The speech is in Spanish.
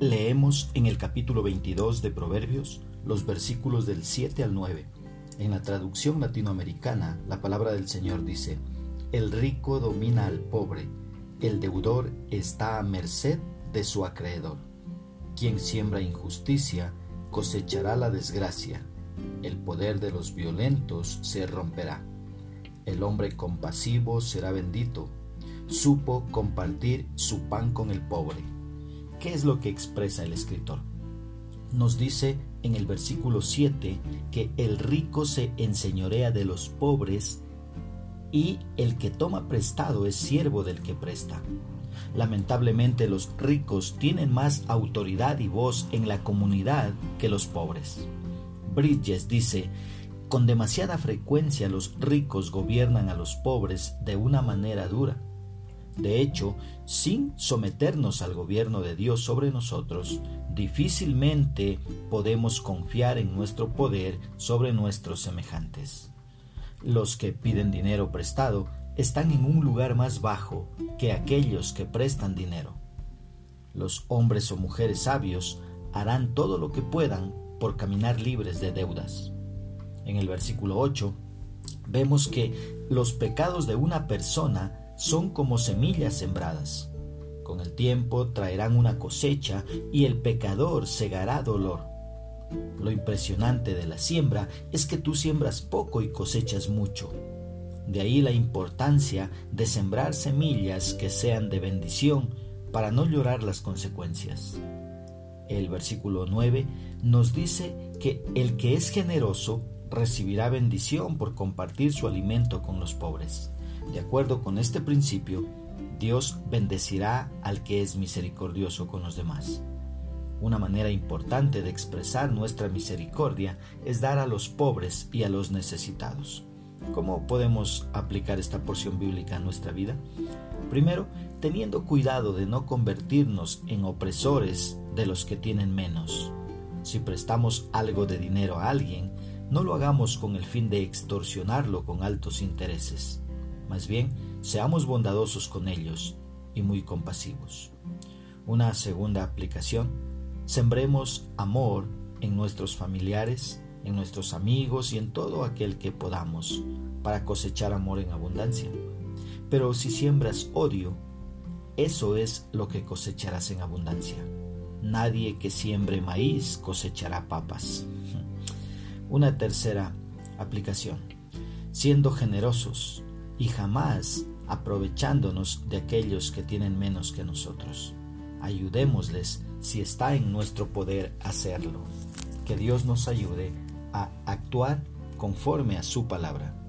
Leemos en el capítulo 22 de Proverbios los versículos del 7 al 9. En la traducción latinoamericana, la palabra del Señor dice, El rico domina al pobre, el deudor está a merced de su acreedor. Quien siembra injusticia cosechará la desgracia, el poder de los violentos se romperá. El hombre compasivo será bendito, supo compartir su pan con el pobre. ¿Qué es lo que expresa el escritor? Nos dice en el versículo 7 que el rico se enseñorea de los pobres y el que toma prestado es siervo del que presta. Lamentablemente los ricos tienen más autoridad y voz en la comunidad que los pobres. Bridges dice, con demasiada frecuencia los ricos gobiernan a los pobres de una manera dura. De hecho, sin someternos al gobierno de Dios sobre nosotros, difícilmente podemos confiar en nuestro poder sobre nuestros semejantes. Los que piden dinero prestado están en un lugar más bajo que aquellos que prestan dinero. Los hombres o mujeres sabios harán todo lo que puedan por caminar libres de deudas en el versículo 8, vemos que los pecados de una persona son como semillas sembradas. Con el tiempo traerán una cosecha y el pecador segará dolor. Lo impresionante de la siembra es que tú siembras poco y cosechas mucho. De ahí la importancia de sembrar semillas que sean de bendición para no llorar las consecuencias. El versículo 9 nos dice que el que es generoso recibirá bendición por compartir su alimento con los pobres. De acuerdo con este principio, Dios bendecirá al que es misericordioso con los demás. Una manera importante de expresar nuestra misericordia es dar a los pobres y a los necesitados. ¿Cómo podemos aplicar esta porción bíblica a nuestra vida? Primero, teniendo cuidado de no convertirnos en opresores de los que tienen menos. Si prestamos algo de dinero a alguien, no lo hagamos con el fin de extorsionarlo con altos intereses. Más bien, seamos bondadosos con ellos y muy compasivos. Una segunda aplicación, sembremos amor en nuestros familiares, en nuestros amigos y en todo aquel que podamos para cosechar amor en abundancia. Pero si siembras odio, eso es lo que cosecharás en abundancia. Nadie que siembre maíz cosechará papas. Una tercera aplicación, siendo generosos y jamás aprovechándonos de aquellos que tienen menos que nosotros. Ayudémosles si está en nuestro poder hacerlo. Que Dios nos ayude a actuar conforme a su palabra.